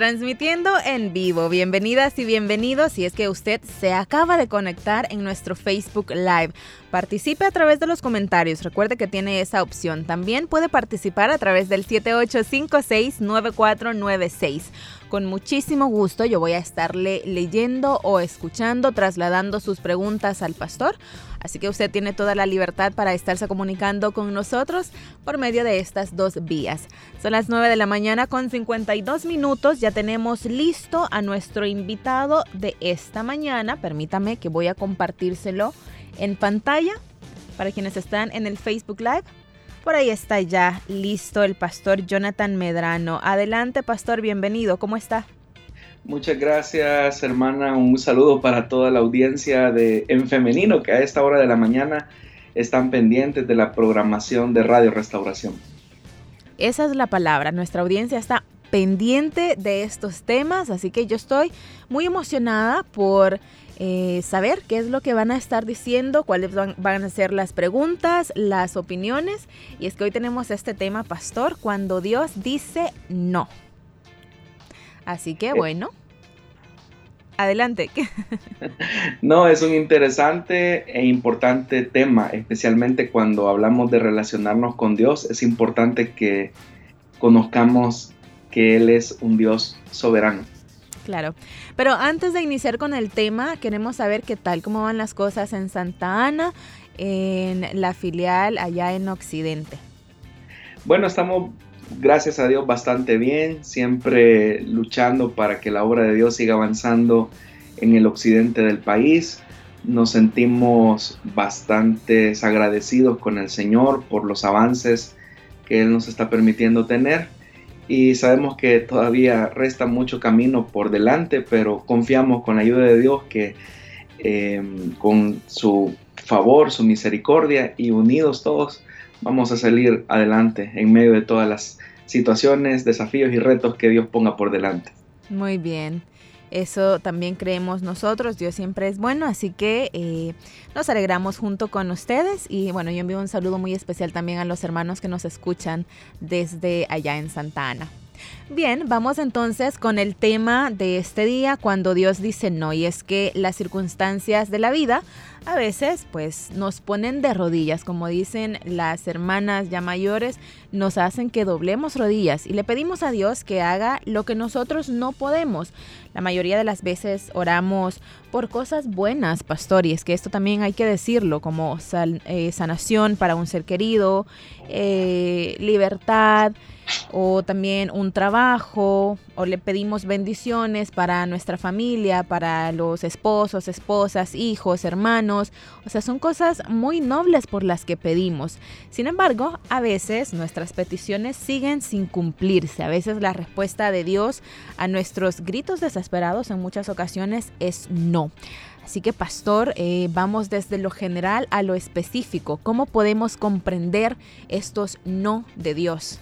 Transmitiendo en vivo. Bienvenidas y bienvenidos si es que usted se acaba de conectar en nuestro Facebook Live. Participe a través de los comentarios. Recuerde que tiene esa opción. También puede participar a través del 7856-9496. Con muchísimo gusto yo voy a estarle leyendo o escuchando, trasladando sus preguntas al pastor. Así que usted tiene toda la libertad para estarse comunicando con nosotros por medio de estas dos vías. Son las 9 de la mañana con 52 minutos. Ya tenemos listo a nuestro invitado de esta mañana. Permítame que voy a compartírselo en pantalla para quienes están en el Facebook Live. Por ahí está ya listo el pastor Jonathan Medrano. Adelante, pastor, bienvenido. ¿Cómo está? Muchas gracias, hermana. Un saludo para toda la audiencia de En Femenino que a esta hora de la mañana están pendientes de la programación de Radio Restauración. Esa es la palabra. Nuestra audiencia está pendiente de estos temas, así que yo estoy muy emocionada por eh, saber qué es lo que van a estar diciendo, cuáles van, a ser las preguntas, las opiniones. Y es que hoy tenemos este tema, pastor, cuando Dios dice no. Así que eh. bueno, adelante. no, es un interesante e importante tema, especialmente cuando hablamos de relacionarnos con Dios. Es importante que conozcamos que Él es un Dios soberano. Claro. Pero antes de iniciar con el tema, queremos saber qué tal, cómo van las cosas en Santa Ana, en la filial allá en Occidente. Bueno, estamos, gracias a Dios, bastante bien, siempre luchando para que la obra de Dios siga avanzando en el occidente del país. Nos sentimos bastante agradecidos con el Señor por los avances que Él nos está permitiendo tener y sabemos que todavía resta mucho camino por delante, pero confiamos con la ayuda de Dios que em, con su favor, su misericordia y unidos todos vamos a salir adelante en medio de todas las situaciones, desafíos y retos que Dios ponga por delante. Muy bien. Eso también creemos nosotros, Dios siempre es bueno, así que eh, nos alegramos junto con ustedes y bueno, yo envío un saludo muy especial también a los hermanos que nos escuchan desde allá en Santa Ana. Bien, vamos entonces con el tema de este día, cuando Dios dice no, y es que las circunstancias de la vida a veces pues nos ponen de rodillas, como dicen las hermanas ya mayores, nos hacen que doblemos rodillas y le pedimos a Dios que haga lo que nosotros no podemos. La mayoría de las veces oramos por cosas buenas, pastor, y es que esto también hay que decirlo, como eh, sanación para un ser querido, eh, libertad o también un trabajo, o le pedimos bendiciones para nuestra familia, para los esposos, esposas, hijos, hermanos. O sea, son cosas muy nobles por las que pedimos. Sin embargo, a veces nuestras peticiones siguen sin cumplirse. A veces la respuesta de Dios a nuestros gritos desesperados en muchas ocasiones es no. Así que, pastor, eh, vamos desde lo general a lo específico. ¿Cómo podemos comprender estos no de Dios?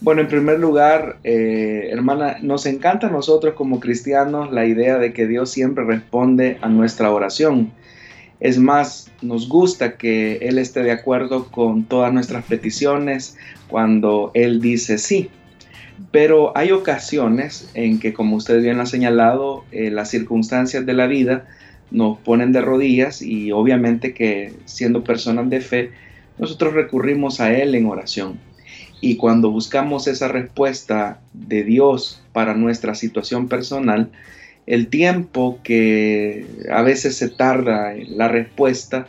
Bueno, en primer lugar, eh, hermana, nos encanta a nosotros como cristianos la idea de que Dios siempre responde a nuestra oración. Es más, nos gusta que Él esté de acuerdo con todas nuestras peticiones cuando Él dice sí. Pero hay ocasiones en que, como usted bien ha señalado, eh, las circunstancias de la vida nos ponen de rodillas y obviamente que siendo personas de fe, nosotros recurrimos a Él en oración. Y cuando buscamos esa respuesta de Dios para nuestra situación personal, el tiempo que a veces se tarda la respuesta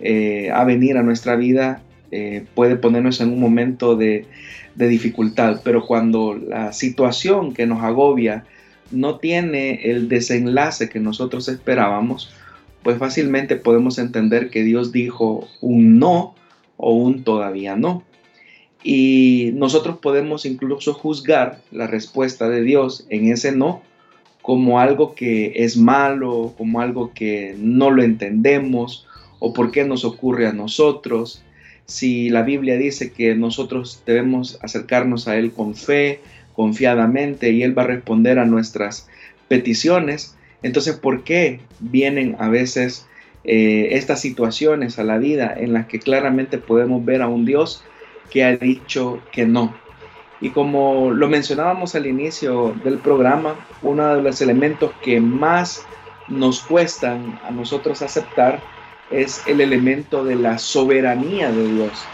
eh, a venir a nuestra vida eh, puede ponernos en un momento de, de dificultad. Pero cuando la situación que nos agobia no tiene el desenlace que nosotros esperábamos, pues fácilmente podemos entender que Dios dijo un no o un todavía no. Y nosotros podemos incluso juzgar la respuesta de Dios en ese no como algo que es malo, como algo que no lo entendemos o por qué nos ocurre a nosotros. Si la Biblia dice que nosotros debemos acercarnos a Él con fe, confiadamente y Él va a responder a nuestras peticiones. Entonces, ¿por qué vienen a veces eh, estas situaciones a la vida en las que claramente podemos ver a un Dios que ha dicho que no? Y como lo mencionábamos al inicio del programa, uno de los elementos que más nos cuestan a nosotros aceptar es el elemento de la soberanía de Dios.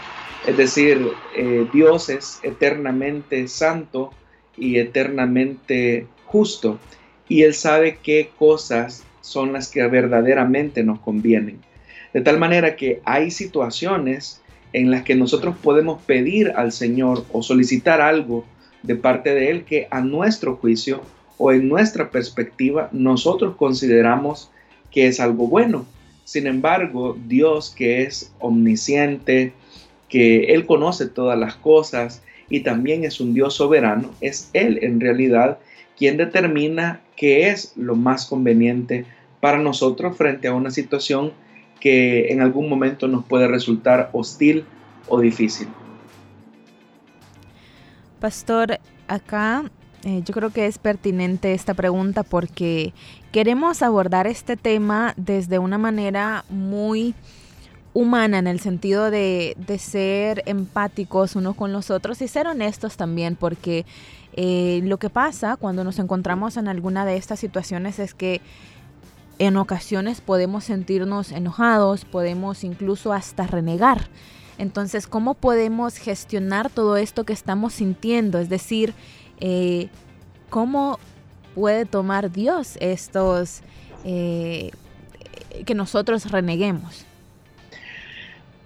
Es decir, eh, Dios es eternamente santo y eternamente justo y Él sabe qué cosas son las que verdaderamente nos convienen. De tal manera que hay situaciones en las que nosotros podemos pedir al Señor o solicitar algo de parte de Él que a nuestro juicio o en nuestra perspectiva nosotros consideramos que es algo bueno. Sin embargo, Dios que es omnisciente, que Él conoce todas las cosas y también es un Dios soberano, es Él en realidad quien determina qué es lo más conveniente para nosotros frente a una situación que en algún momento nos puede resultar hostil o difícil. Pastor, acá eh, yo creo que es pertinente esta pregunta porque queremos abordar este tema desde una manera muy humana en el sentido de, de, ser empáticos unos con los otros y ser honestos también, porque eh, lo que pasa cuando nos encontramos en alguna de estas situaciones es que en ocasiones podemos sentirnos enojados, podemos incluso hasta renegar. Entonces, ¿cómo podemos gestionar todo esto que estamos sintiendo? Es decir, eh, ¿cómo puede tomar Dios estos eh, que nosotros reneguemos?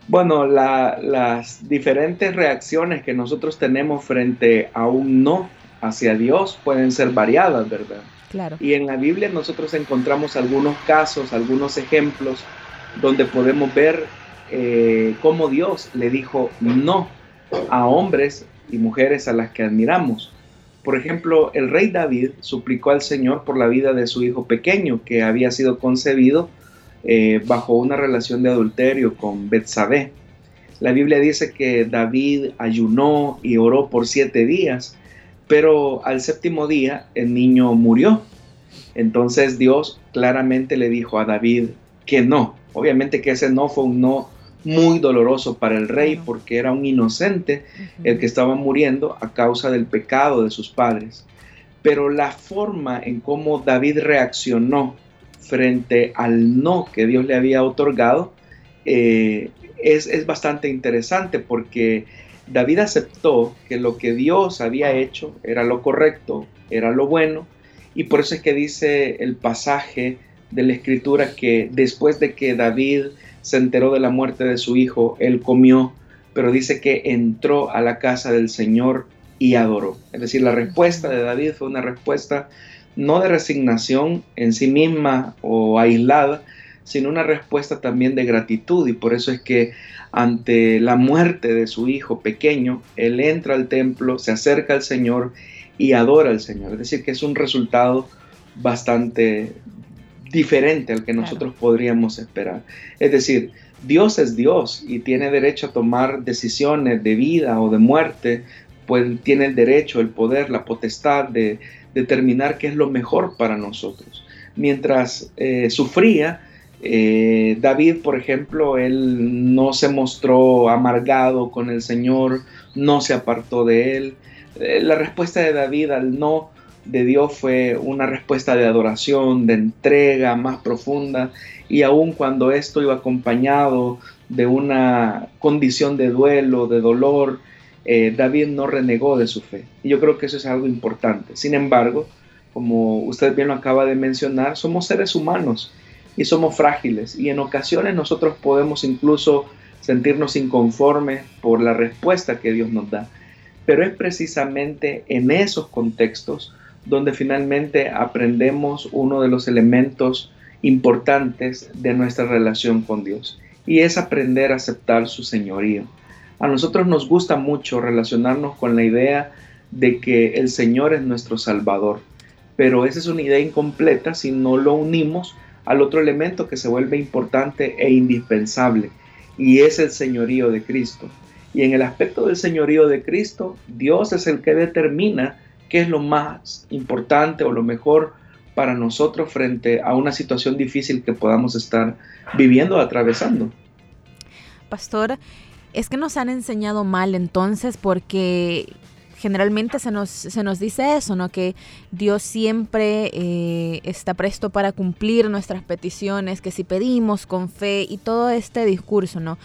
Bueno, las diferentes reacciones que nosotros tenemos frente a un no hacia Dios pueden ser variadas, ¿verdad? Y en la Biblia nosotros encontramos algunos casos, algunos ejemplos donde podemos ver eh, cómo Dios le dijo no a hombres y mujeres a las que admiramos. Por ejemplo, el rey David suplicó al Señor por la vida de su hijo pequeño que había sido concebido eh, bajo una relación de adulterio con Betsabé. La Biblia dice que David ayunó y oró por siete días, pero al séptimo día el niño murió. Entonces Dios claramente le dijo a David que no. Obviamente que ese no fue un no muy doloroso para el rey porque era un inocente el que estaba muriendo a causa del pecado de sus padres. Pero la forma en cómo David reaccionó frente al no que Dios le había otorgado, eh, es, bastante interesante porque David aceptó que lo que Dios había hecho era lo correcto, era lo bueno, y por eso es que dice el pasaje de la escritura que después de que David se enteró de la muerte de su hijo, él comió, pero dice que entró a la casa del Señor y adoró. Es decir, la respuesta de David fue una respuesta no de resignación en sí misma o aislada, sino una respuesta también de gratitud y por eso es que ante la muerte de su hijo pequeño, él entra al templo, se acerca al Señor y adora al Señor. Es decir, que es un resultado bastante diferente al que nosotros podríamos esperar. Es decir, Dios es Dios y tiene derecho a tomar decisiones de vida o de muerte, pues tiene el derecho, el poder, la potestad de determinar qué es lo mejor para nosotros. Mientras eh, sufría, eh, David, por ejemplo, él no se mostró amargado con el Señor, no se apartó de él. Eh, la respuesta de David al no de Dios fue una respuesta de adoración, de entrega más profunda, y aun cuando esto iba acompañado de una condición de duelo, de dolor, eh, David no renegó de su fe. Y yo creo que eso es algo importante. Sin embargo, como usted bien lo acaba de mencionar, somos seres humanos y somos frágiles y en ocasiones nosotros podemos incluso sentirnos inconformes por la respuesta que Dios nos da. Pero es precisamente en esos contextos donde finalmente aprendemos uno de los elementos importantes de nuestra relación con Dios y es aprender a aceptar su señorío. A nosotros nos gusta mucho relacionarnos con la idea de que el Señor es nuestro Salvador, pero esa es una idea incompleta si no lo unimos al otro elemento que se vuelve importante e indispensable, y es el señorío de Cristo. Y en el aspecto del señorío de Cristo, Dios es el que determina qué es lo más importante o lo mejor para nosotros frente a una situación difícil que podamos estar viviendo o atravesando. Pastor, es que nos han enseñado mal entonces porque generalmente se nos, se nos dice eso, ¿no? Que Dios siempre eh, está presto para cumplir nuestras peticiones, que si pedimos con fe y todo este discurso, ¿no?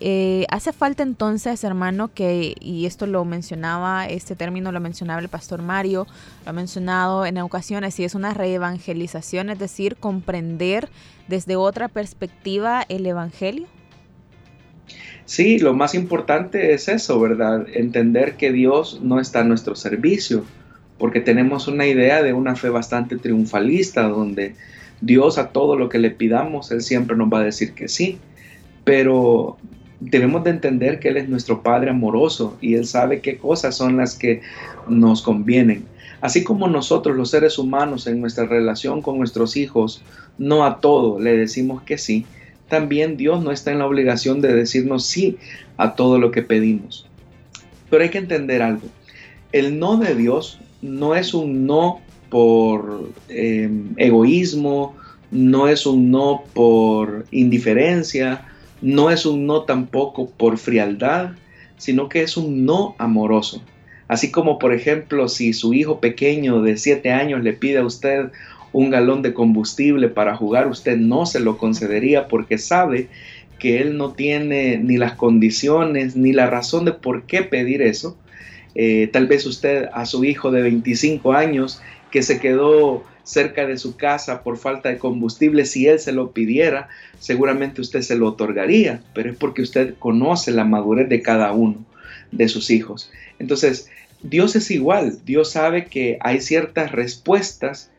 Eh, hace falta entonces, hermano, que, y esto lo mencionaba, este término lo mencionaba el pastor Mario, lo ha mencionado en ocasiones, y es una reevangelización, es decir, comprender desde otra perspectiva el Evangelio. Sí, lo más importante es eso, ¿verdad? Entender que Dios no está a nuestro servicio, porque tenemos una idea de una fe bastante triunfalista, donde Dios a todo lo que le pidamos, Él siempre nos va a decir que sí. Pero debemos de entender que Él es nuestro Padre amoroso y Él sabe qué cosas son las que nos convienen. Así como nosotros los seres humanos en nuestra relación con nuestros hijos, no a todo le decimos que sí, también Dios no está en la obligación de decirnos sí a todo lo que pedimos. Pero hay que entender algo. El no de Dios no es un no por em, egoísmo, no es un no por indiferencia, no es un no tampoco por frialdad, sino que es un no amoroso. Así como, por ejemplo, si su hijo pequeño de 7 años le pide a usted un galón de combustible para jugar, usted no se lo concedería porque sabe que él no tiene ni las condiciones ni la razón de por qué pedir eso. Eh, tal vez usted a su hijo de 25 años que se quedó cerca de su casa por falta de combustible, si él se lo pidiera, seguramente usted se lo otorgaría, pero es porque usted conoce la madurez de cada uno de sus hijos. Entonces, Dios es igual, Dios sabe que hay ciertas respuestas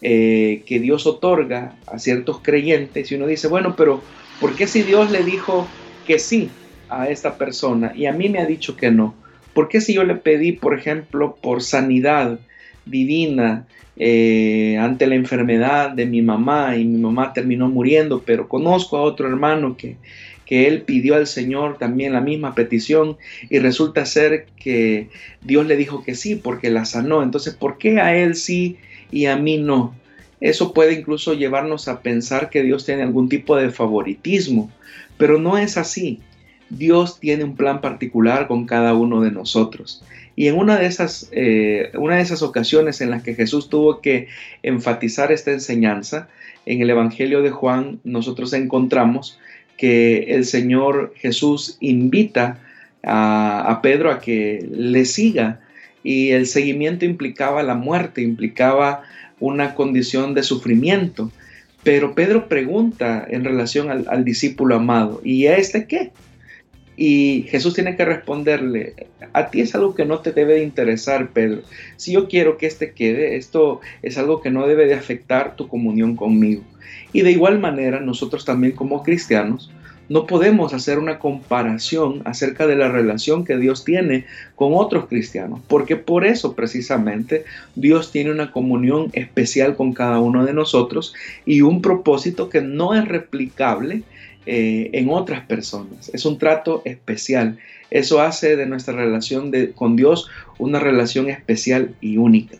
eh, que Dios otorga a ciertos creyentes y uno dice, bueno, pero ¿por qué si Dios le dijo que sí a esta persona y a mí me ha dicho que no? ¿Por qué si yo le pedí, por ejemplo, por sanidad divina eh, ante la enfermedad de mi mamá y mi mamá terminó muriendo, pero conozco a otro hermano que, que él pidió al Señor también la misma petición y resulta ser que Dios le dijo que sí porque la sanó. Entonces, ¿por qué a él sí y a mí no. Eso puede incluso llevarnos a pensar que Dios tiene algún tipo de favoritismo, pero no es así. Dios tiene un plan particular con cada uno de nosotros. Y en una de esas, eh, una de esas ocasiones en las que Jesús tuvo que enfatizar esta enseñanza, en el Evangelio de Juan nosotros encontramos que el Señor Jesús invita a, a Pedro a que le siga y el seguimiento implicaba la muerte, implicaba una condición de sufrimiento. Pero Pedro pregunta en relación al, discípulo amado, ¿y a este qué? Y Jesús tiene que responderle, a ti es algo que no te debe de interesar, Pedro. Si yo quiero que este quede, esto es algo que no debe de afectar tu comunión conmigo. Y de igual manera, nosotros también como cristianos no podemos hacer una comparación acerca de la relación que Dios tiene con otros cristianos, porque por eso precisamente Dios tiene una comunión especial con cada uno de nosotros y un propósito que no es replicable eh, en otras personas. Es un trato especial. Eso hace de nuestra relación con Dios una relación especial y única.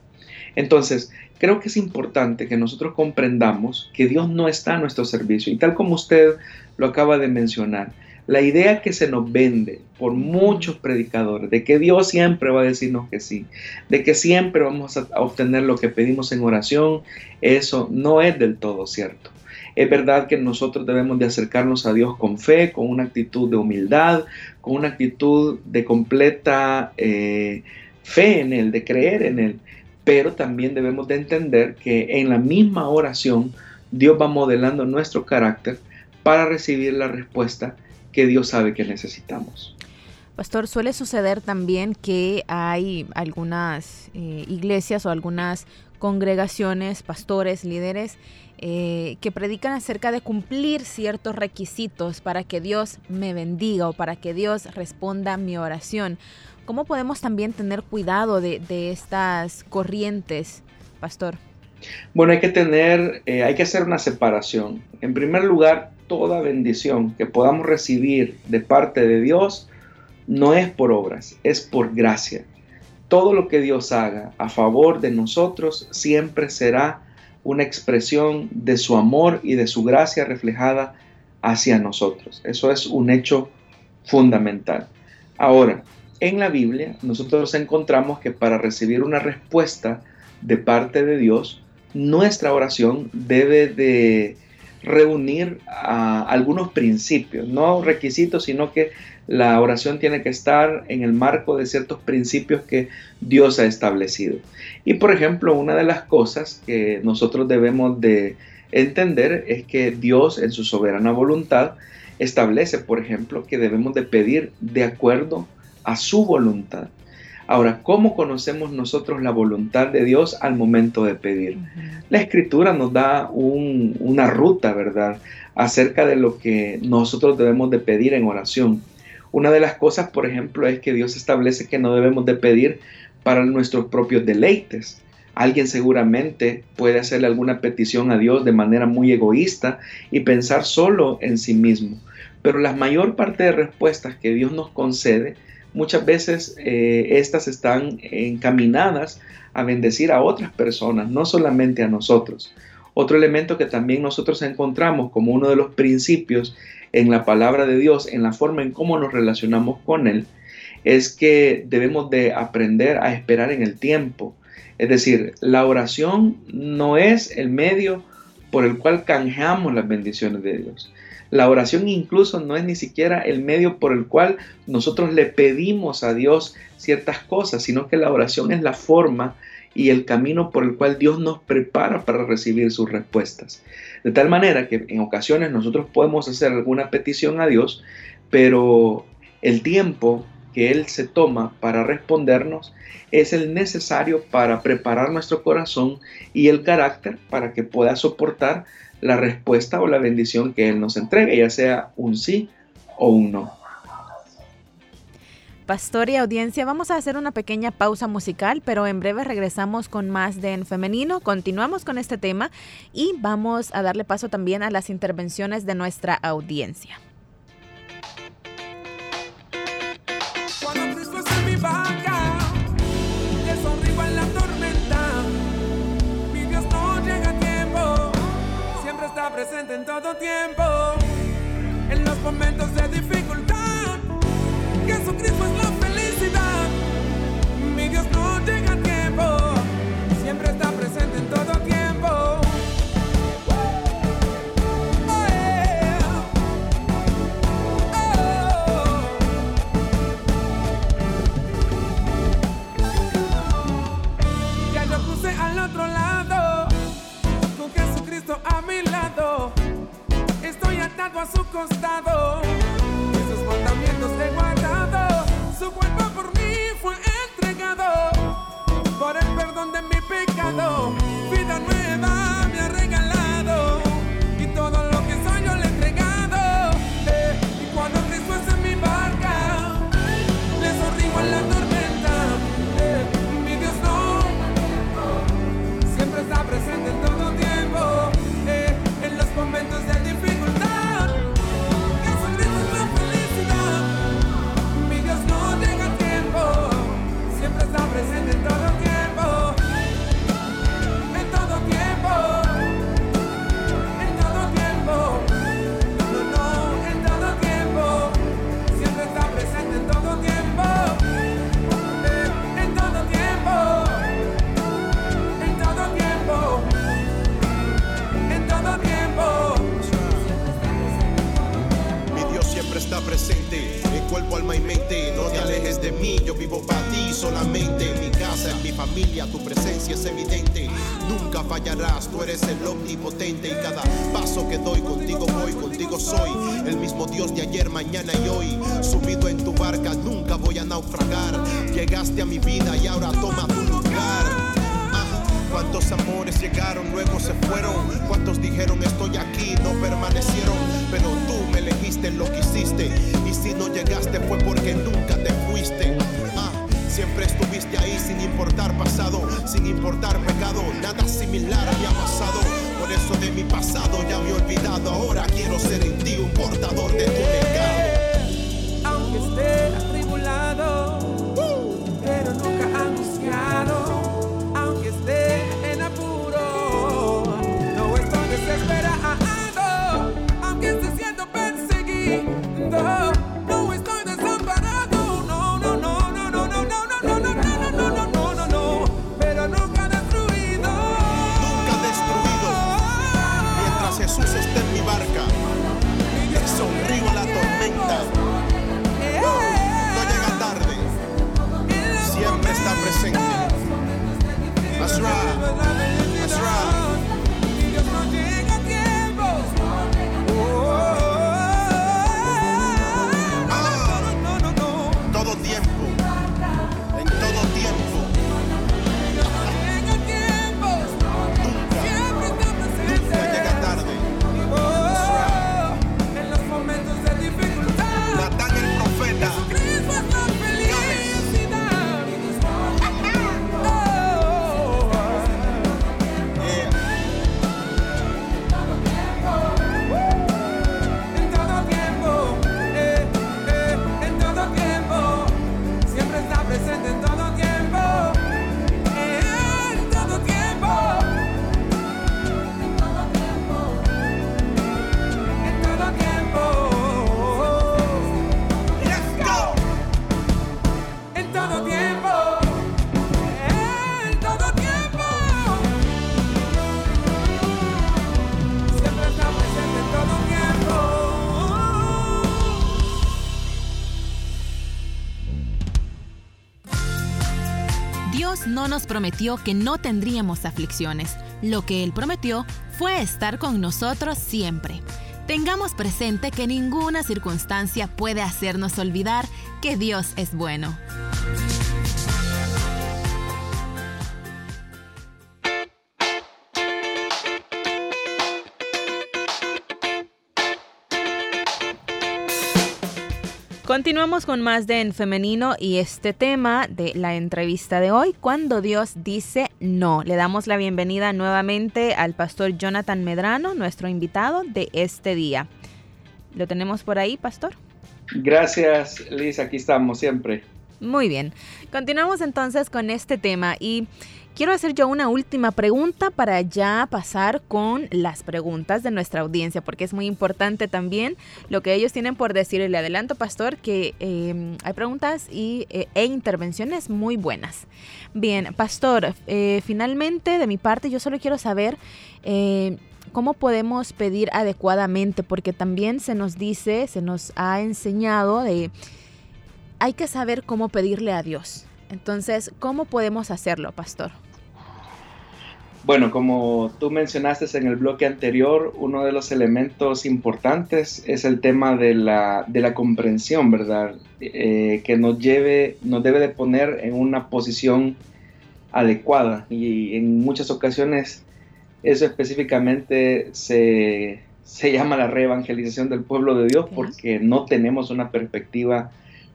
Entonces, creo que es importante que nosotros comprendamos que Dios no está a nuestro servicio. Y tal como usted lo acaba de mencionar, la idea que se nos vende por muchos predicadores de que Dios siempre va a decirnos que sí, de que siempre vamos a obtener lo que pedimos en oración, eso no es del todo cierto. Es verdad que nosotros debemos de acercarnos a Dios con fe, con una actitud de humildad, con una actitud de completa eh, fe en Él, de creer en Él pero también debemos de entender que en la misma oración Dios va modelando nuestro carácter para recibir la respuesta que Dios sabe que necesitamos. Pastor, suele suceder también que hay algunas eh, iglesias o algunas congregaciones, pastores, líderes, eh, que predican acerca de cumplir ciertos requisitos para que Dios me bendiga o para que Dios responda mi oración. ¿Cómo podemos también tener cuidado de, estas corrientes, pastor? Bueno, hay que tener, eh, hay que hacer una separación. En primer lugar, toda bendición que podamos recibir de parte de Dios no es por obras, es por gracia. todo lo que Dios haga a favor de nosotros siempre será una expresión de su amor y de su gracia reflejada hacia nosotros. Eso es un hecho fundamental. Ahora, en la Biblia nosotros encontramos que para recibir una respuesta de parte de Dios, nuestra oración debe de reunir algunos principios, no requisitos, sino que la oración tiene que estar en el marco de ciertos principios que Dios ha establecido. Y por ejemplo, una de las cosas que nosotros debemos de entender es que Dios en su soberana voluntad establece, por ejemplo, que debemos de pedir de acuerdo a su voluntad. Ahora, ¿cómo conocemos nosotros la voluntad de Dios al momento de pedir? La escritura nos da una ruta, ¿verdad? Acerca de lo que nosotros debemos de pedir en oración. Una de las cosas, por ejemplo, es que Dios establece que no debemos de pedir para nuestros propios deleites. Alguien seguramente puede hacerle alguna petición a Dios de manera muy egoísta y pensar solo en sí mismo. Pero la mayor parte de respuestas que Dios nos concede muchas veces eh, estas están encaminadas a bendecir a otras personas, no solamente a nosotros. Otro elemento que también nosotros encontramos como uno de los principios en la palabra de Dios, en la forma en cómo nos relacionamos con Él, es que debemos de aprender a esperar en el tiempo. Es decir, la oración no es el medio por el cual canjeamos las bendiciones de Dios. La oración incluso no es ni siquiera el medio por el cual nosotros le pedimos a Dios ciertas cosas, sino que la oración es la forma y el camino por el cual Dios nos prepara para recibir sus respuestas. De tal manera que en ocasiones nosotros podemos hacer alguna petición a Dios, pero el tiempo que Él se toma para respondernos es el necesario para preparar nuestro corazón y el carácter para que pueda soportar la respuesta o la bendición que Él nos entregue, ya sea un sí o un no. Pastor y audiencia, vamos a hacer una pequeña pausa musical, pero en breve regresamos con más de En Femenino. Continuamos con este tema y vamos a darle paso también a las intervenciones de nuestra audiencia. En todo tiempo, en los momentos de dificultad. Jesucristo es la felicidad. Jesucristo a mi lado, estoy atado a su costado, y sus mandamientos he guardado, su cuerpo por mí fue entregado, por el perdón de mi pecado, prometió que no tendríamos aflicciones. Lo que Él prometió fue estar con nosotros siempre. Tengamos presente que ninguna circunstancia puede hacernos olvidar que Dios es bueno. Continuamos con más de En Femenino y este tema de la entrevista de hoy, cuando Dios dice no. Le damos la bienvenida nuevamente al pastor Jonathan Medrano, nuestro invitado de este día. ¿Lo tenemos por ahí, pastor? Gracias, Liz, aquí estamos siempre. Muy bien. Continuamos entonces con este tema y quiero hacer yo una última pregunta para ya pasar con las preguntas de nuestra audiencia, porque es muy importante también lo que ellos tienen por decir. Le adelanto, pastor, que eh, hay preguntas y, eh, e intervenciones muy buenas. Bien, pastor, eh, finalmente de mi parte yo solo quiero saber... eh, ¿Cómo podemos pedir adecuadamente? Porque también se nos dice, se nos ha enseñado de hay que saber cómo pedirle a Dios. Entonces, ¿cómo podemos hacerlo, pastor? Bueno, como tú mencionaste en el bloque anterior, uno de los elementos importantes es el tema de la, de la comprensión, ¿verdad? Eh, que nos lleve, nos debe de poner en una posición adecuada y en muchas ocasiones eso específicamente se, se llama la reevangelización del pueblo de Dios porque no tenemos una perspectiva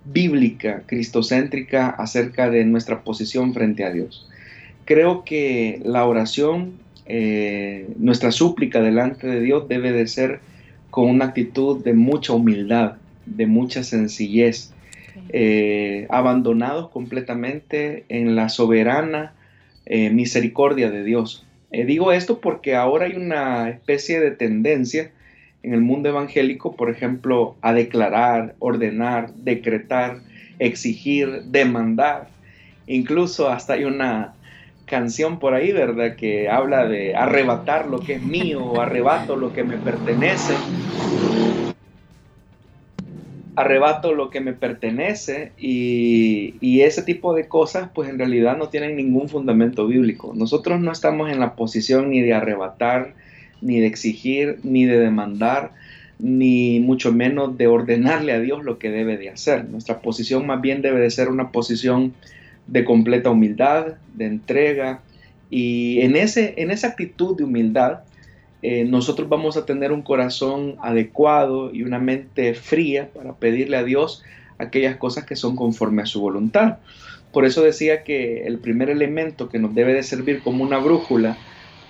bíblica, cristocéntrica acerca de nuestra posición frente a Dios. Creo que la oración, eh, nuestra súplica delante de Dios debe de ser con una actitud de mucha humildad, de mucha sencillez, eh, abandonados completamente en la soberana eh, misericordia de Dios. Eh, digo esto porque ahora hay una especie de tendencia en el mundo evangélico, por ejemplo, a declarar, ordenar, decretar, exigir, demandar. Incluso hasta hay una canción por ahí, ¿verdad? Que habla de arrebatar lo que es mío, arrebato lo que me pertenece. Arrebato lo que me pertenece y, y ese tipo de cosas pues en realidad no tienen ningún fundamento bíblico. Nosotros no estamos en la posición ni de arrebatar, ni de exigir, ni de demandar, ni mucho menos de ordenarle a Dios lo que debe de hacer. Nuestra posición más bien debe de ser una posición de completa humildad, de entrega, y en, ese, en esa actitud de humildad eh, nosotros vamos a tener un corazón adecuado y una mente fría para pedirle a Dios aquellas cosas que son conforme a su voluntad. Por eso decía que el primer elemento que nos debe de servir como una brújula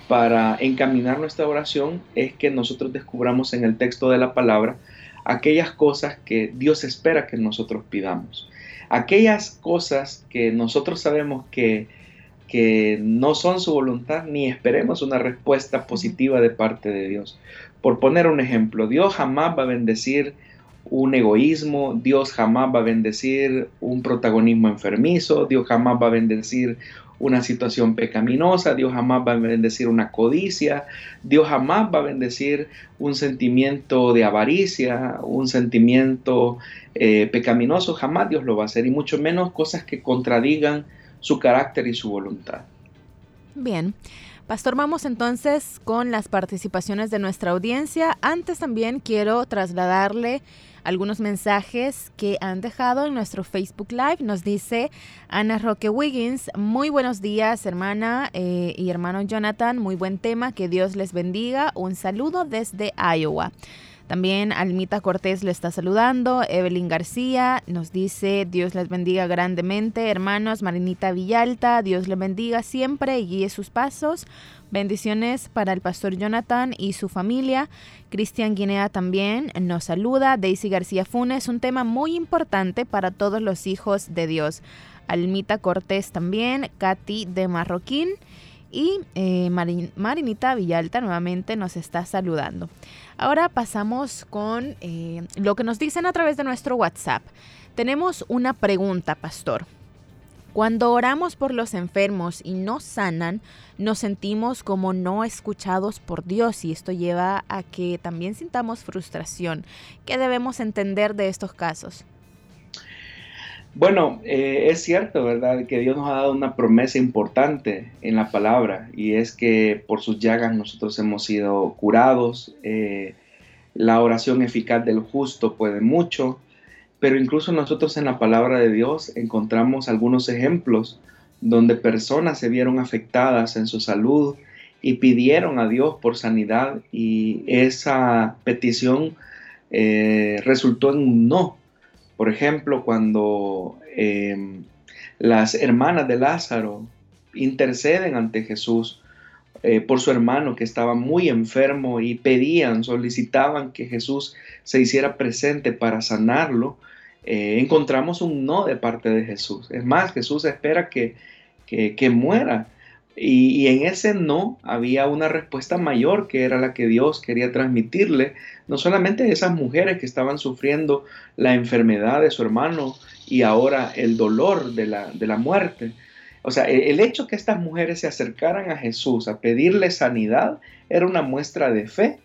para encaminar nuestra oración es que nosotros descubramos en el texto de la palabra aquellas cosas que Dios espera que nosotros pidamos. Aquellas cosas que nosotros sabemos que, que no son su voluntad ni esperemos una respuesta positiva de parte de Dios. Por poner un ejemplo, Dios jamás va a bendecir un egoísmo, Dios jamás va a bendecir un protagonismo enfermizo, Dios jamás va a bendecir una situación pecaminosa, Dios jamás va a bendecir una codicia, Dios jamás va a bendecir un sentimiento de avaricia, un sentimiento eh, pecaminoso, jamás Dios lo va a hacer, y mucho menos cosas que contradigan su carácter y su voluntad. Bien. Pastor, vamos entonces con las participaciones de nuestra audiencia. Antes también quiero trasladarle algunos mensajes que han dejado en nuestro Facebook Live. Nos dice Ana Roque Wiggins, muy buenos días hermana eh, y hermano Jonathan, muy buen tema, que Dios les bendiga. Un saludo desde Iowa. También Almita Cortés le está saludando. Evelyn García nos dice, Dios les bendiga grandemente. Hermanos, Marinita Villalta, Dios les bendiga siempre y guíe sus pasos. Bendiciones para el pastor Jonathan y su familia. Cristian Guinea también nos saluda. Daisy García Funes, un tema muy importante para todos los hijos de Dios. Almita Cortés también. Katy de Marroquín. Y eh, Marinita Villalta nuevamente nos está saludando. Ahora pasamos con eh, lo que nos dicen a través de nuestro WhatsApp. Tenemos una pregunta, pastor. Cuando oramos por los enfermos y no sanan, nos sentimos como no escuchados por Dios y esto lleva a que también sintamos frustración. ¿Qué debemos entender de estos casos? Bueno, eh, es cierto, ¿verdad? Que Dios nos ha dado una promesa importante en la palabra y es que por sus llagas nosotros hemos sido curados. Eh, la oración eficaz del justo puede mucho, pero incluso nosotros en la palabra de Dios encontramos algunos ejemplos donde personas se vieron afectadas en su salud y pidieron a Dios por sanidad y esa petición eh, resultó en un no. Por ejemplo, cuando em, las hermanas de Lázaro interceden ante Jesús eh, por su hermano que estaba muy enfermo y pedían, solicitaban que Jesús se hiciera presente para sanarlo, eh, encontramos un no de parte de Jesús. Es más, Jesús espera que, que, muera. Y, en ese no había una respuesta mayor que era la que Dios quería transmitirle, no solamente a esas mujeres que estaban sufriendo la enfermedad de su hermano y ahora el dolor de la, de la muerte. O sea, el, el hecho que estas mujeres se acercaran a Jesús a pedirle sanidad era una muestra de fe.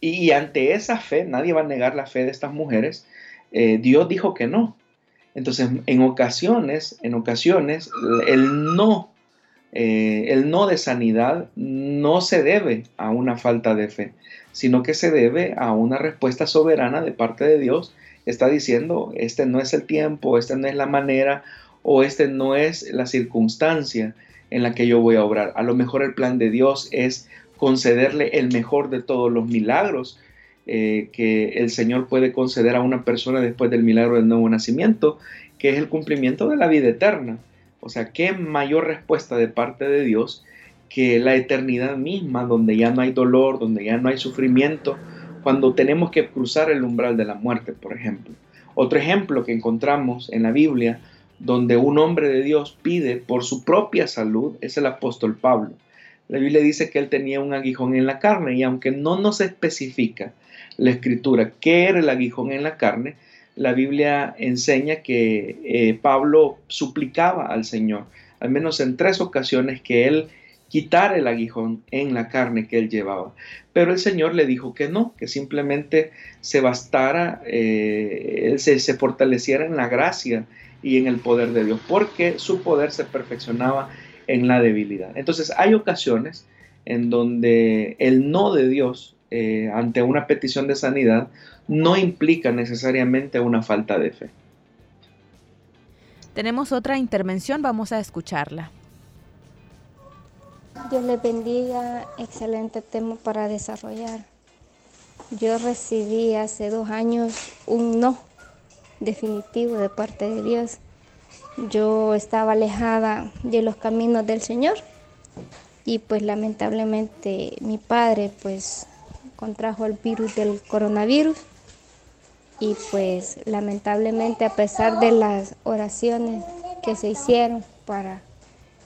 Y ante esa fe, nadie va a negar la fe de estas mujeres, eh, Dios dijo que no. Entonces, en ocasiones, en ocasiones, el no, eh, el no de sanidad no se debe a una falta de fe, sino que se debe a una respuesta soberana de parte de Dios. Está diciendo, este no es el tiempo, esta no es la manera o este no es la circunstancia en la que yo voy a obrar. A lo mejor el plan de Dios es concederle el mejor de todos los milagros eh, que el Señor puede conceder a una persona después del milagro del nuevo nacimiento, que es el cumplimiento de la vida eterna. O sea, qué mayor respuesta de parte de Dios que la eternidad misma, donde ya no hay dolor, donde ya no hay sufrimiento, cuando tenemos que cruzar el umbral de la muerte, por ejemplo. Otro ejemplo que encontramos en la Biblia, donde un hombre de Dios pide por su propia salud, es el apóstol Pablo. La Biblia dice que él tenía un aguijón en la carne y aunque no nos especifica la escritura, qué era el aguijón en la carne, la Biblia enseña que eh, Pablo suplicaba al Señor, al menos en tres ocasiones, que él quitara el aguijón en la carne que él llevaba. Pero el Señor le dijo que no, que simplemente se bastara, eh, él se, se fortaleciera en la gracia y en el poder de Dios, porque su poder se perfeccionaba en la debilidad. Entonces hay ocasiones en donde el no de Dios eh, ante una petición de sanidad no implica necesariamente una falta de fe. Tenemos otra intervención, vamos a escucharla. Dios le bendiga, excelente tema para desarrollar. Yo recibí hace dos años un no definitivo de parte de Dios. Yo estaba alejada de los caminos del Señor y pues lamentablemente mi padre pues contrajo el virus del coronavirus y pues lamentablemente a pesar de las oraciones que se hicieron para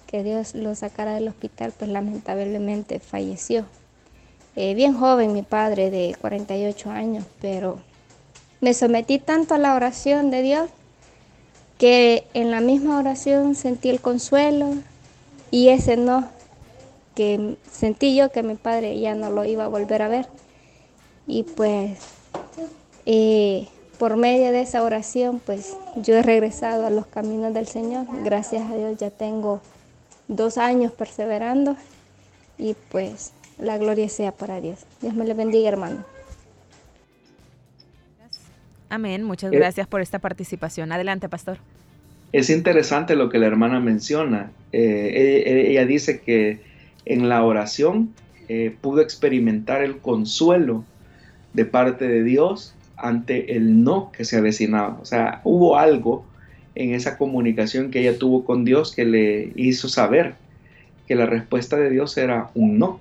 que Dios lo sacara del hospital, pues lamentablemente falleció. Eh, bien joven mi padre de 48 años, pero me sometí tanto a la oración de Dios que en la misma oración sentí el consuelo y ese no, que sentí yo que mi padre ya no lo iba a volver a ver. Y pues eh, por medio de esa oración, pues yo he regresado a los caminos del Señor. Gracias a Dios ya tengo dos años perseverando y pues la gloria sea para Dios. Dios me le bendiga, hermano. Amén. Muchas Eh, gracias por esta participación. Adelante, pastor. Es interesante lo que la hermana menciona. Eh, e- ella dice que en la oración eh, pudo experimentar el consuelo de parte de Dios ante el no que se avecinaba. O sea, hubo algo en esa comunicación que ella tuvo con Dios que le hizo saber que la respuesta de Dios era un no.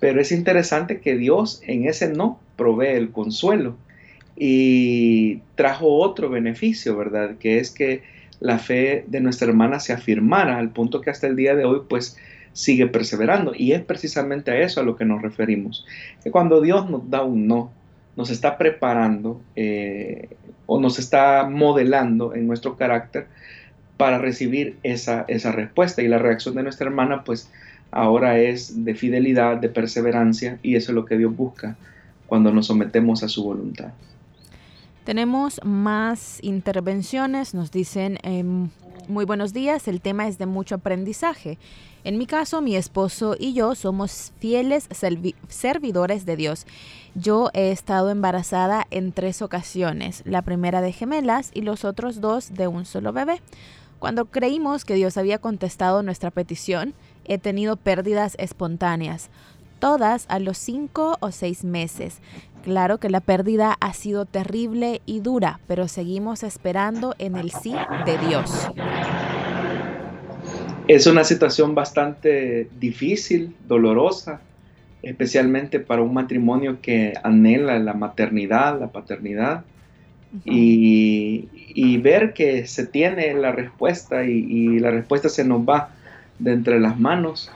Pero es interesante que Dios en ese no provee el consuelo y trajo otro beneficio, ¿verdad? Que es que la fe de nuestra hermana se afirmara al punto que hasta el día de hoy pues sigue perseverando. Y es precisamente a eso a lo que nos referimos. Que cuando Dios nos da un no, nos está preparando eh, o nos está modelando en nuestro carácter para recibir esa, esa respuesta. Y la reacción de nuestra hermana pues ahora es de fidelidad, de perseverancia y eso es lo que Dios busca cuando nos sometemos a su voluntad. Tenemos más intervenciones. Nos dicen, em, muy buenos días, el tema es de mucho aprendizaje. En mi caso, mi esposo y yo somos fieles servi- servidores de Dios. Yo he estado embarazada en tres ocasiones, la primera de gemelas y los otros dos de un solo bebé. Cuando creímos que Dios había contestado nuestra petición, he tenido pérdidas espontáneas, todas a los cinco o seis meses. Claro que la pérdida ha sido terrible y dura, pero seguimos esperando en el sí de Dios. Es una situación bastante difícil, dolorosa, especialmente para un matrimonio que anhela la maternidad, la paternidad, y, y ver que se tiene la respuesta y, y la respuesta se nos va de entre las manos,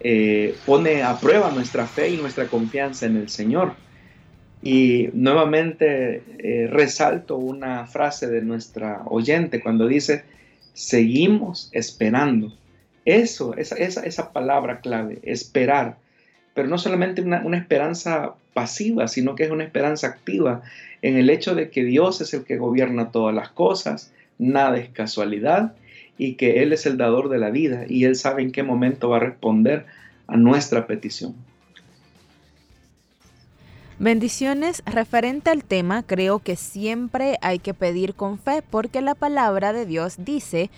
eh, pone a prueba nuestra fe y nuestra confianza en el Señor. Y nuevamente eh, resalto una frase de nuestra oyente cuando dice, seguimos esperando. Eso, esa, esa, esa palabra clave, esperar. Pero no solamente una, una esperanza pasiva, sino que es una esperanza activa en el hecho de que Dios es el que gobierna todas las cosas, nada es casualidad y que Él es el dador de la vida y Él sabe en qué momento va a responder a nuestra petición. Bendiciones. Referente al tema, creo que siempre hay que pedir con fe porque la palabra de Dios dice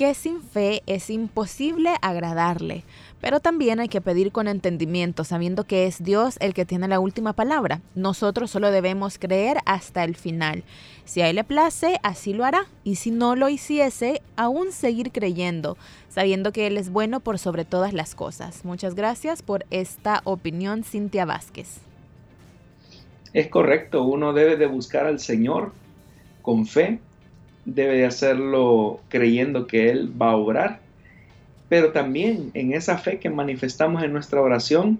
que sin fe es imposible agradarle. Pero también hay que pedir con entendimiento, sabiendo que es Dios el que tiene la última palabra. Nosotros solo debemos creer hasta el final. Si a Él le place, así lo hará. Y si no lo hiciese, aún seguir creyendo, sabiendo que Él es bueno por sobre todas las cosas. Muchas gracias por esta opinión, Cintia Vázquez. Es correcto, uno debe de buscar al Señor con fe, debe de hacerlo creyendo que Él va a obrar, pero también en esa fe que manifestamos en nuestra oración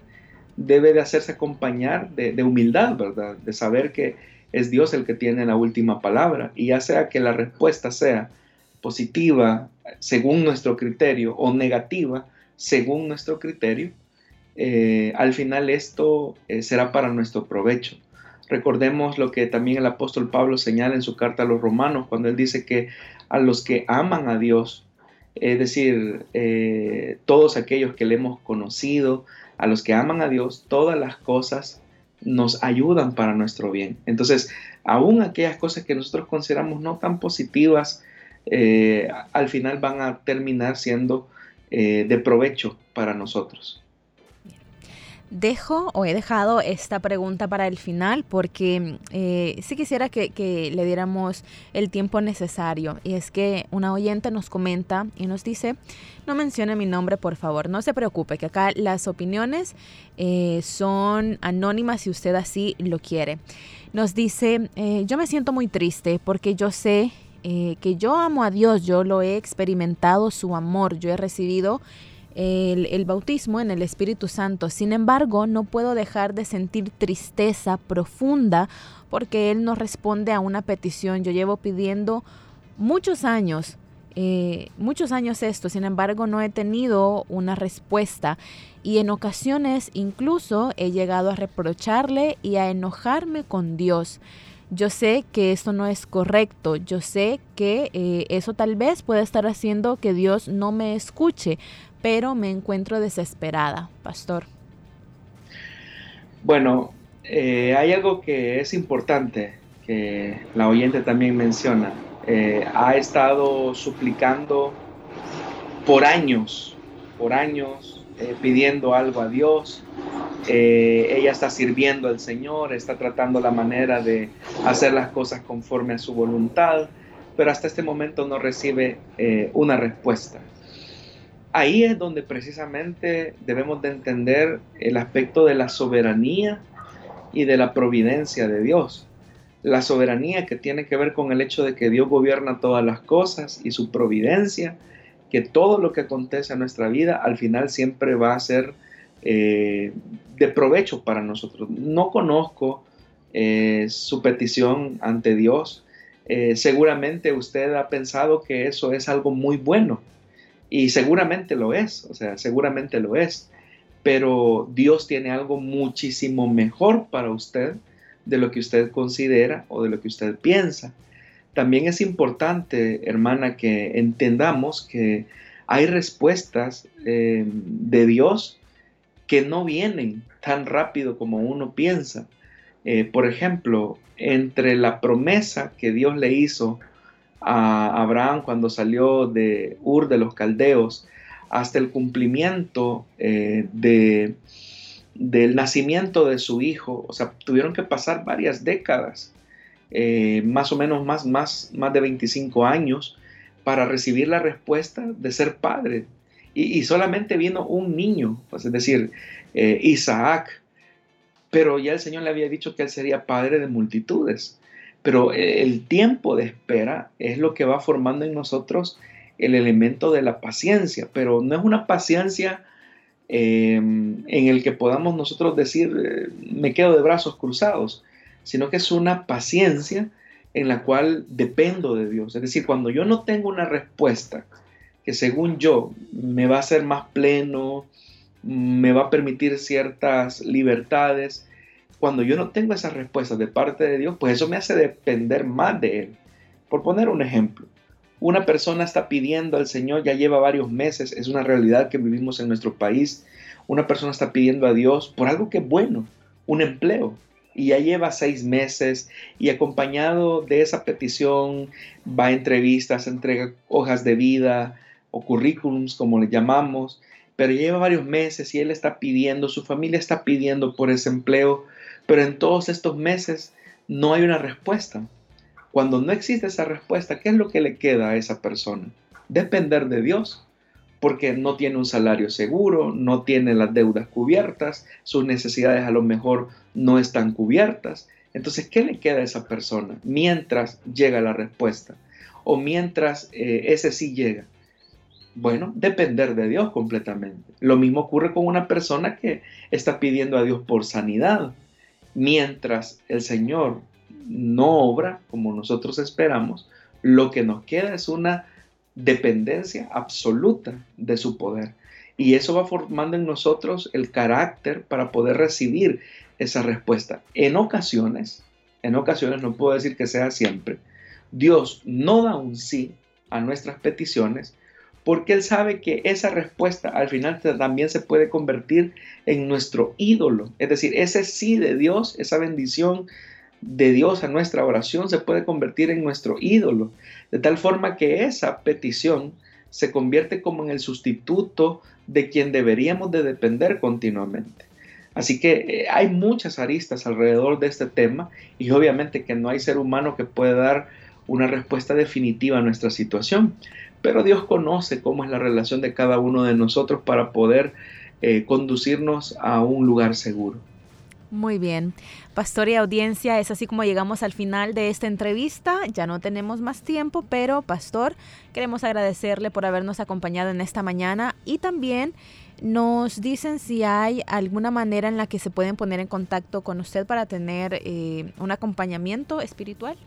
debe de hacerse acompañar de, humildad, ¿verdad? De saber que es Dios el que tiene la última palabra y ya sea que la respuesta sea positiva según nuestro criterio o negativa según nuestro criterio, eh, al final esto eh, será para nuestro provecho. Recordemos lo que también el apóstol Pablo señala en su carta a los romanos, cuando él dice que a los que aman a Dios, es decir, eh, todos aquellos que le hemos conocido, a los que aman a Dios, todas las cosas nos ayudan para nuestro bien. Entonces, aún aquellas cosas que nosotros consideramos no tan positivas, eh, al final van a terminar siendo eh, de provecho para nosotros. Dejo o he dejado esta pregunta para el final porque eh, sí quisiera que, le diéramos el tiempo necesario. Y es que una oyente nos comenta y nos dice, no mencione mi nombre por favor, no se preocupe, que acá las opiniones eh, son anónimas si usted así lo quiere. Nos dice, eh, yo me siento muy triste porque yo sé que yo amo a Dios, yo lo he experimentado, su amor, yo he recibido el, bautismo en el Espíritu Santo. Sin embargo, no puedo dejar de sentir tristeza profunda porque Él no responde a una petición. Yo llevo pidiendo muchos años, eh, muchos años esto, sin embargo, no he tenido una respuesta. Y en ocasiones incluso he llegado a reprocharle y a enojarme con Dios. Yo sé que esto no es correcto, yo sé que eh, eso tal vez puede estar haciendo que Dios no me escuche, pero me encuentro desesperada, pastor. Bueno, eh, hay algo que es importante que la oyente también menciona. Eh, ha estado suplicando por años, por años, eh, pidiendo algo a Dios. ella está sirviendo al Señor, está tratando la manera de hacer las cosas conforme a su voluntad, pero hasta este momento no recibe una respuesta. Ahí es donde precisamente debemos de entender el aspecto de la soberanía y de la providencia de Dios. La soberanía que tiene que ver con el hecho de que Dios gobierna todas las cosas y su providencia, que todo lo que acontece en nuestra vida al final siempre va a ser eh, de provecho para nosotros. No conozco eh, su petición ante Dios. Eh, seguramente usted ha pensado que eso es algo muy bueno y seguramente lo es, o sea, seguramente lo es pero Dios tiene algo muchísimo mejor para usted de lo que usted considera o de lo que usted piensa. También es importante, hermana, que entendamos que hay respuestas eh, de Dios que no vienen tan rápido como uno piensa. Eh, por ejemplo, entre la promesa que Dios le hizo a Abraham cuando salió de Ur de los Caldeos hasta el cumplimiento eh, de, del nacimiento de su hijo. O sea, tuvieron que pasar varias décadas, eh, más o menos más, más, más de 25 años, para recibir la respuesta de ser padre. Y, solamente vino un niño, pues, es decir, eh, Isaac. Pero ya el Señor le había dicho que él sería padre de multitudes. Pero el tiempo de espera es lo que va formando en nosotros el elemento de la paciencia, pero no es una paciencia em, en el que podamos nosotros decir, eh, me quedo de brazos cruzados, sino que es una paciencia en la cual dependo de Dios. Es decir, cuando yo no tengo una respuesta que según yo me va a hacer más pleno, me va a permitir ciertas libertades, cuando yo no tengo esa respuesta de parte de Dios, pues eso me hace depender más de Él. Por poner un ejemplo, una persona está pidiendo al Señor, ya lleva varios meses, es una realidad que vivimos en nuestro país. Una persona está pidiendo a Dios por algo que es bueno, un empleo, y ya lleva seis meses y acompañado de esa petición va a entrevistas, entrega hojas de vida o currículums, como le llamamos, pero lleva varios meses y él está pidiendo, su familia está pidiendo por ese empleo, pero en todos estos meses no hay una respuesta. Cuando no existe esa respuesta, ¿qué es lo que le queda a esa persona? Depender de Dios, porque no tiene un salario seguro, no tiene las deudas cubiertas, sus necesidades a lo mejor no están cubiertas. Entonces, ¿qué le queda a esa persona mientras llega la respuesta? O mientras eh, ese sí llega. Bueno, depender de Dios completamente. Lo mismo ocurre con una persona que está pidiendo a Dios por sanidad. Mientras el Señor no obra como nosotros esperamos, lo que nos queda es una dependencia absoluta de su poder. Y eso va formando en nosotros el carácter para poder recibir esa respuesta. En ocasiones, en ocasiones, no puedo decir que sea siempre, Dios no da un sí a nuestras peticiones porque Él sabe que esa respuesta al final también se puede convertir en nuestro ídolo. Es decir, ese sí de Dios, esa bendición de Dios a nuestra oración se puede convertir en nuestro ídolo, de tal forma que esa petición se convierte como en el sustituto de quien deberíamos de depender continuamente. Así que eh, hay muchas aristas alrededor de este tema y obviamente que no hay ser humano que pueda dar una respuesta definitiva a nuestra situación, pero Dios conoce cómo es la relación de cada uno de nosotros para poder eh, conducirnos a un lugar seguro. Muy bien. Pastor y audiencia, es así como llegamos al final de esta entrevista. Ya no tenemos más tiempo, pero Pastor, queremos agradecerle por habernos acompañado en esta mañana y también nos dicen si hay alguna manera en la que se pueden poner en contacto con usted para tener eh, un acompañamiento espiritual.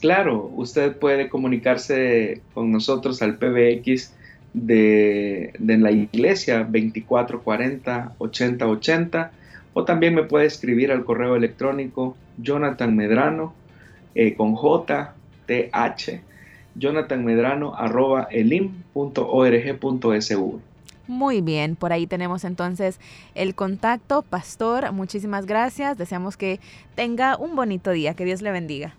Claro, usted puede comunicarse con nosotros al PBX de, de la iglesia 2440 8080 o también me puede escribir al correo electrónico Jonathan Medrano eh, con J, T, H, Jonathan Medrano arroba elim.org.sv. Muy bien, por ahí tenemos entonces el contacto. Pastor, muchísimas gracias. Deseamos que tenga un bonito día. Que Dios le bendiga.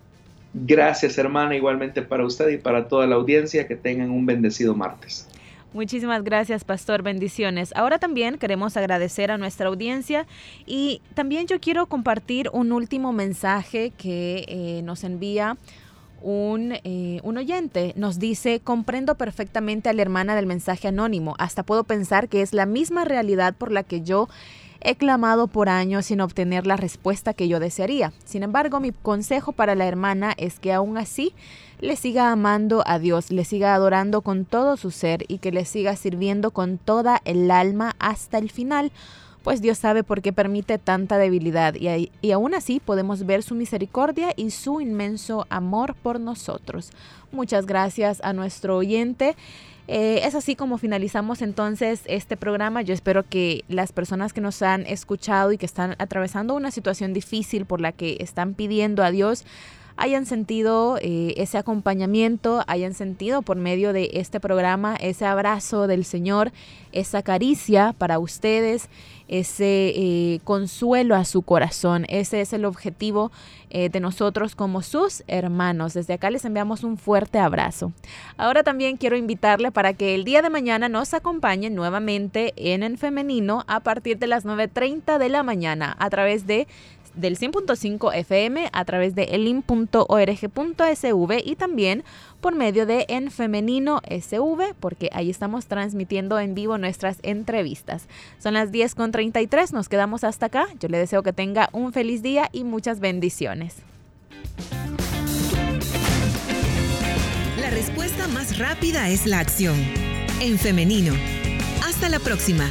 Gracias, hermana, igualmente para usted y para toda la audiencia. Que tengan un bendecido martes. Muchísimas gracias, Pastor. Bendiciones. Ahora también queremos agradecer a nuestra audiencia y también yo quiero compartir un último mensaje que eh, nos envía un, eh, un, oyente nos dice, comprendo perfectamente a la hermana del mensaje anónimo, hasta puedo pensar que es la misma realidad por la que yo he clamado por años sin obtener la respuesta que yo desearía. Sin embargo, mi consejo para la hermana es que aún así le siga amando a Dios, le siga adorando con todo su ser y que le siga sirviendo con toda el alma hasta el final pues Dios sabe por qué permite tanta debilidad y, aún así podemos ver su misericordia y su inmenso amor por nosotros. Muchas gracias a nuestro oyente. Eh, es así como finalizamos entonces este programa. Yo espero que las personas que nos han escuchado y que están atravesando una situación difícil por la que están pidiendo a Dios hayan sentido eh, ese acompañamiento, hayan sentido por medio de este programa ese abrazo del Señor, esa caricia para ustedes, ese eh, consuelo a su corazón. Ese es el objetivo eh, de nosotros como sus hermanos. Desde acá les enviamos un fuerte abrazo. Ahora también quiero invitarle para que el día de mañana nos acompañen nuevamente en el femenino a partir de las 9.30 de la mañana a través de del 100.5 FM a través de elim.org.sv y también por medio de En Femenino SV, porque ahí estamos transmitiendo en vivo nuestras entrevistas. Son las 10.33, nos quedamos hasta acá. Yo le deseo que tenga un feliz día y muchas bendiciones. La respuesta más rápida es la acción. En Femenino. Hasta la próxima.